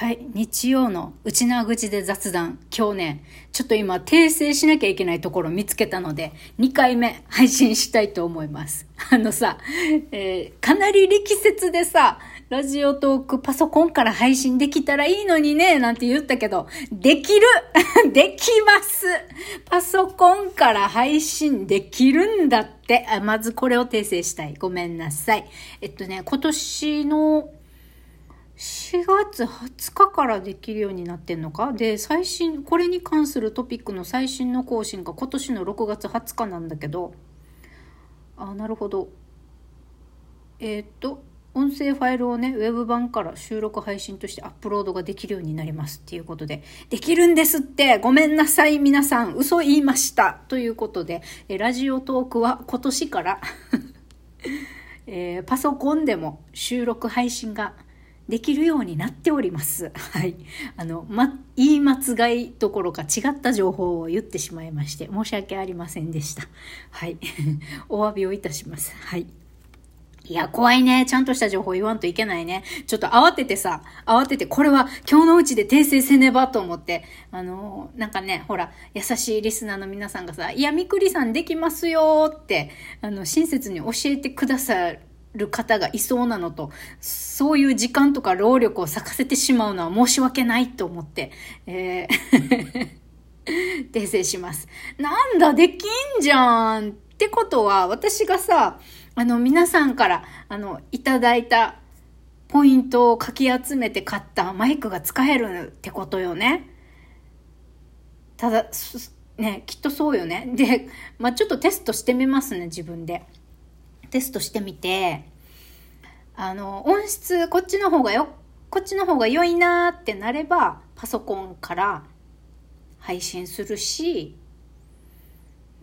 はい。日曜の内縄口で雑談。今日ね、ちょっと今訂正しなきゃいけないところ見つけたので、2回目配信したいと思います。あのさ、えーかなり力説でさ、ラジオトークパソコンから配信できたらいいのにね、なんて言ったけど、できる できますパソコンから配信できるんだって。あまずこれを訂正したい。ごめんなさい。えっとね、今年の4月20日からできるようになってんのか？で最新これに関するトピックの最新の更新が今年の6月20日なんだけど。あなるほど。えーっと音声ファイルをねウェブ版から収録配信としてアップロードができるようになりますっていうことで。できるんですって！ごめんなさい皆さん。嘘言いました。ということでえラジオトークは今年から。えーパソコンでも収録配信ができるようになっております。はい。あの、ま、言い間違いどころか違った情報を言ってしまいまして、申し訳ありませんでした。はい。お詫びをいたします。はい。いや、怖いね。ちゃんとした情報言わんといけないね。ちょっと慌ててさ、慌てて、これは今日のうちで訂正せねばと思って、あのーなんかね、ほら、優しいリスナーの皆さんがさ、いや、みくりさんできますよって、あの、親切に教えてくださるる方がいそうなのと、そういう時間とか労力を割かせてしまうのは申し訳ないと思って、えー 訂正します。なんだ、できんじゃんってことは、私がさ、あの、皆さんから、あの、いただいたポイントをかき集めて買ったマイクが使えるってことよね。ただ、ね、きっとそうよね。で、まあ、ちょっとテストしてみますね、自分で。テストしてみて、あの、音質、こっちの方がよ、こっちの方が良いなーってなれば、パソコンから配信するし、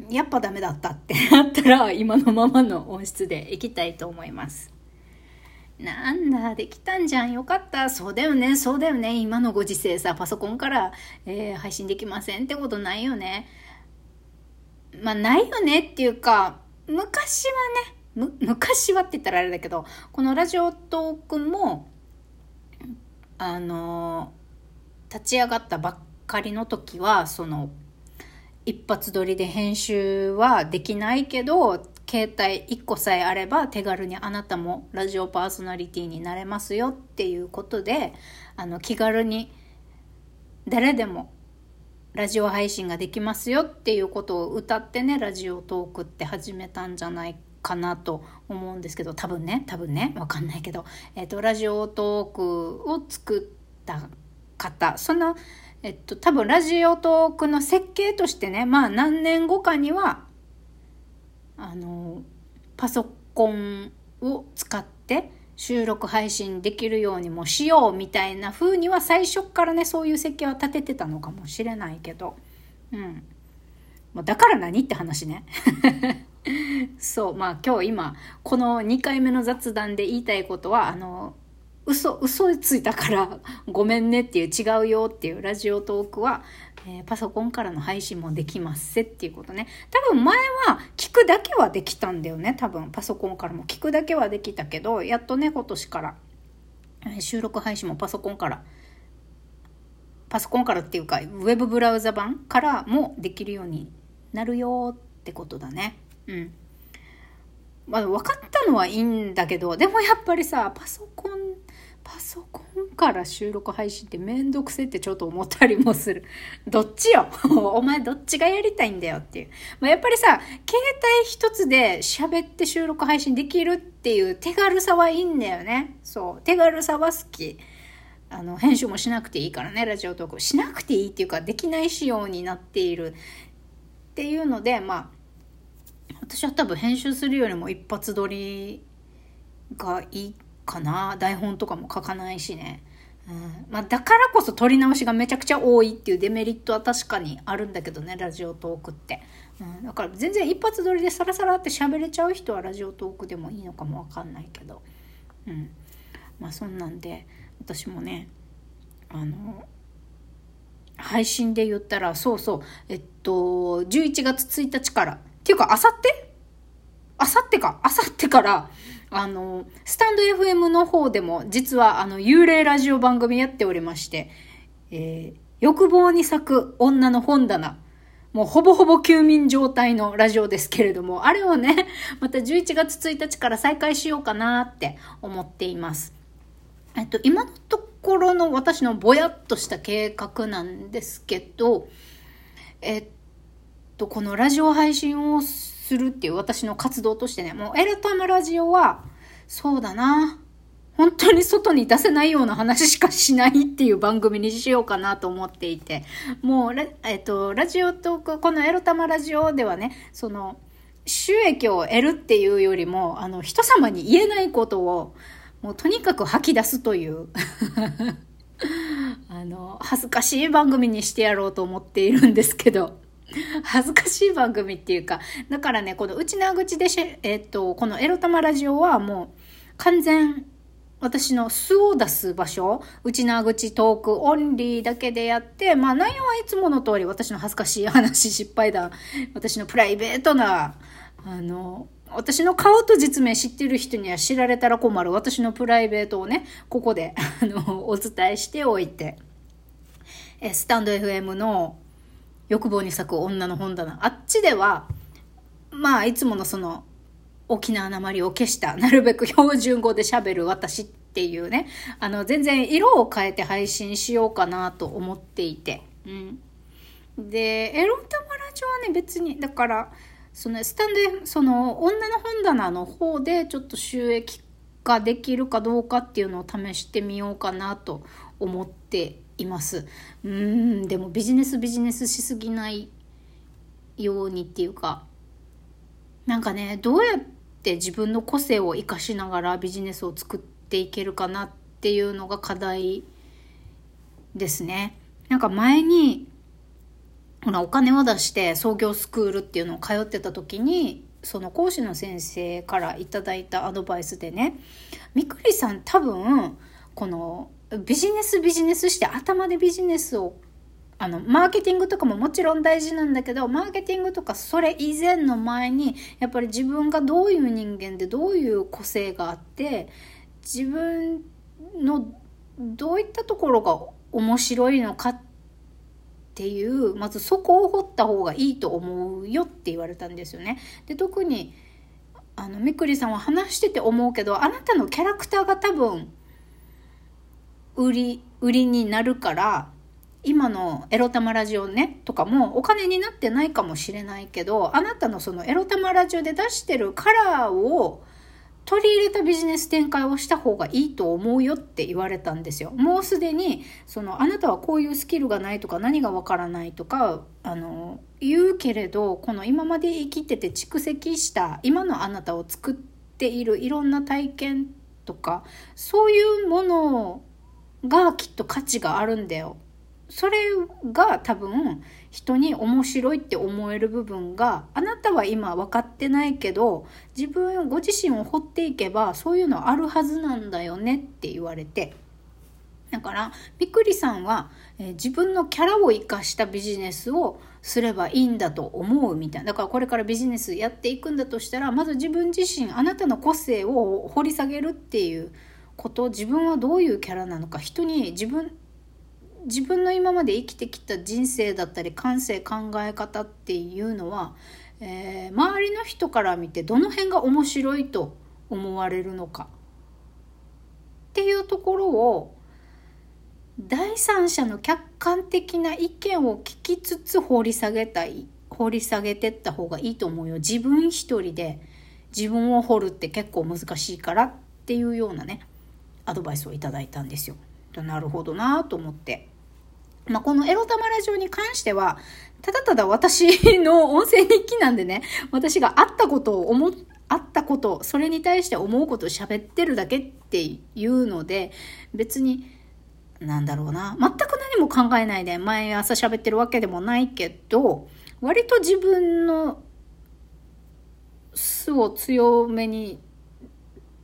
やっぱダメだったってなったら、今のままの音質でいきたいと思います。なんだ、できたんじゃん。よかった。そうだよね。そうだよね。今のご時世さ、パソコンから、えー配信できませんってことないよね。まあ、ないよねっていうか、昔はね、昔はって言ったらあれだけど、このラジオトークも、あの立ち上がったばっかりの時は、その、一発撮りで編集はできないけど、携帯1個さえあれば手軽にあなたもラジオパーソナリティになれますよっていうことで、あの、気軽に誰でもラジオ配信ができますよっていうことを歌ってね、ラジオトークって始めたんじゃないかなと思うんですけど、多分ね、多分ね、わかんないけど、えっ、と、ラジオトークを作った方、その、えっと、多分ラジオトークの設計としてね、まあ何年後かには、あの、パソコンを使って収録配信できるようにもしようみたいな風には最初からね、そういう設計は立ててたのかもしれないけど、うん。もうだから何って話ね。そう、まあ今日今、この2回目の雑談で言いたいことは、あの、嘘、嘘ついたからごめんねっていう違うよっていうラジオトークは、えーパソコンからの配信もできますせっていうことね。多分前はだけはできたんだよね。多分パソコンからも聞くだけはできたけど、やっとね、今年から、収録配信もパソコンから、パソコンからっていうか、ウェブブラウザ版からもできるようになるよってことだね。うん。まあ、分かったのはいいんだけど、でもやっぱりさ、パソコン、パソコンから収録配信ってめんどくせってちょっと思ったりもする。どっちよ？お前どっちがやりたいんだよっていう。まあ、やっぱりさ、携帯一つで喋って収録配信できるっていう手軽さはいいんだよね。そう。手軽さは好き。あの、編集もしなくていいからね、ラジオトーク。しなくていいっていうか、できない仕様になっているっていうので、まあ、私は多分編集するよりも一発撮りがいいかな台本とかも書かないしね、うん。まあ、だからこそ撮り直しがめちゃくちゃ多いっていうデメリットは確かにあるんだけどねラジオトークって、うん、だから全然一発撮りでサラサラって喋れちゃう人はラジオトークでもいいのかもわかんないけど。うん。まあそんなんで私もねあの配信で言ったらそうそう。えっと11月1日から。っていうかあさってあさってか。あさってからあの、スタンド FM の方でも、実はあの、幽霊ラジオ番組やっておりまして、えー、欲望に咲く女の本棚。もうほぼほぼ休眠状態のラジオですけれども、あれをね、また11月1日から再開しようかなって思っています。えっと、今のところの私のぼやっとした計画なんですけど、えっと、このラジオ配信をするっていう私の活動としてね、もうエルタマラジオは、そうだな、本当に外に出せないような話しかしないっていう番組にしようかなと思っていて、もう、えっと、ラジオトーク、このエロタマラジオではね、その、収益を得るっていうよりも、あの、人様に言えないことを、もうとにかく吐き出すという。あの、恥ずかしい番組にしてやろうと思っているんですけど。恥ずかしい番組っていうか、だからね、この内縄口でし、えっと、このエロ玉ラジオはもう完全私の素を出す場所、内縄口トークオンリーだけでやって、まあ内容はいつもの通り私の恥ずかしい話、失敗談、私のプライベートな、あの、私の顔と実名知ってる人には知られたら困る私のプライベートをね、ここで、あの、お伝えしておいて、え、スタンド FM の欲望に咲く女の本棚。あっちでは、まあ、いつものその、沖縄なまりを消した、なるべく標準語で喋る私っていうね、あの、全然色を変えて配信しようかなと思っていて。うん。で、エロタマラジオはね、別に、だから、そのスタンドその女の本棚の方でちょっと収益化できるかどうかっていうのを試してみようかなと思っています。うんでもビジネスビジネスしすぎないようにっていうかなんかねどうやって自分の個性を生かしながらビジネスを作っていけるかなっていうのが課題ですね。なんか前にほらお金を出して創業スクールっていうのを通ってた時にその講師の先生からいただいたアドバイスでねみくりさん多分このビジネスビジネスして頭でビジネスをあのマーケティングとかももちろん大事なんだけどマーケティングとかそれ以前の前にやっぱり自分がどういう人間でどういう個性があって自分のどういったところが面白いのかっていうまずそこを掘った方がいいと思うよって言われたんですよね。で特にあのみくりさんは話してて思うけどあなたのキャラクターが多分売り売りになるから今のエロ玉ラジオねとかもお金になってないかもしれないけどあなたのそのエロ玉ラジオで出してるカラーを取り入れたビジネス展開をした方がいいと思うよって言われたんですよ。もうすでに、その、あなたはこういうスキルがないとか何がわからないとか、あの、言うけれど、この今まで生きてて蓄積した今のあなたを作っているいろんな体験とか、そういうものがきっと価値があるんだよ。それが多分人に面白いって思える部分があなたは今分かってないけど自分ご自身を掘っていけばそういうのあるはずなんだよねって言われて。だからびっくりさんは、えー、自分のキャラを生かしたビジネスをすればいいんだと思うみたいな。だからこれからビジネスやっていくんだとしたらまず自分自身あなたの個性を掘り下げるっていうこと自分はどういうキャラなのか人に自分自分の今まで生きてきた人生だったり感性考え方っていうのは、えー、周りの人から見てどの辺が面白いと思われるのか。っていうところを第三者の客観的な意見を聞きつつ掘り下げたい掘り下げてった方がいいと思うよ。自分一人で自分を掘るって結構難しいからっていうようなね。アドバイスをいただいたんですよ。なるほどなと思って。まあ、このエロ玉ラジオに関しては、ただただ私の音声日記なんでね、私があったことを思あったこと、それに対して思うことを喋ってるだけっていうので、別に、なんだろうな、全く何も考えないで毎朝喋ってるわけでもないけど、割と自分の素を強めに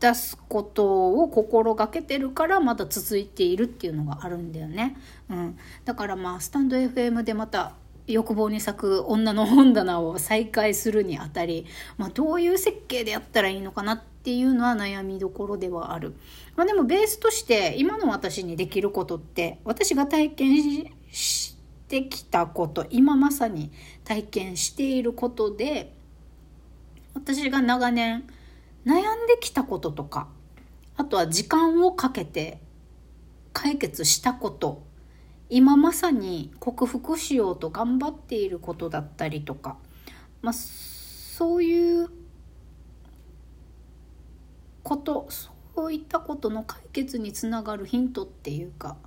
出すことを心がけてるからまだ続いているっていうのがあるんだよね。うん、だからまあスタンド FM でまた欲望に咲く女の本棚を再開するにあたり、まあ、どういう設計でやったらいいのかなっていうのは悩みどころではある。まあ、でもベースとして今の私にできることって私が体験してきたこと今まさに体験していることで私が長年悩んできたこととかあとは時間をかけて解決したこと今まさに克服しようと頑張っていることだったりとか、まあ、そういうことそういったことの解決につながるヒントっていうか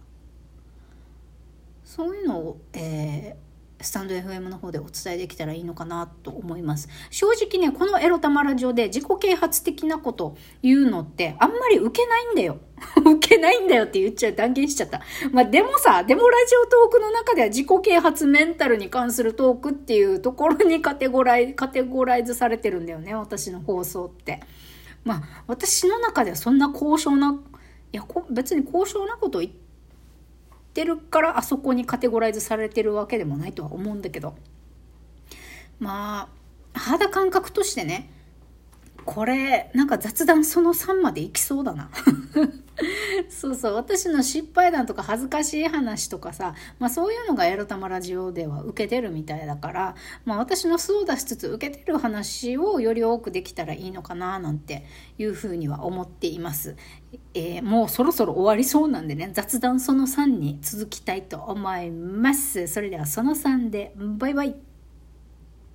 そういうのを、えー、スタンド FM の方でお伝えできたらいいのかなと思います。正直ね、このエロタマラジオで自己啓発的なこと言うのってあんまり受けないんだよ。受けないんだよって言っちゃう、断言しちゃった。まあでもさ、でもラジオトークの中では自己啓発メンタルに関するトークっていうところにカテゴライ、カテゴライズされてるんだよね、私の放送って。まあ私の中ではそんな高尚な、いや、別に高尚なこと言ってってるからあそこにカテゴライズされてるわけでもないとは思うんだけど。まあ肌感覚としてねこれなんか雑談その3までいきそうだな。そうそう私の失敗談とか恥ずかしい話とかさ、まあ、そういうのがエロ玉ラジオでは受けてるみたいだから、まあ、私の素を出しつつ受けてる話をより多くできたらいいのかななんていうふうには思っています、えー、もうそろそろ終わりそうなんでね雑談その3に続きたいと思います。それではその3でバイバイ。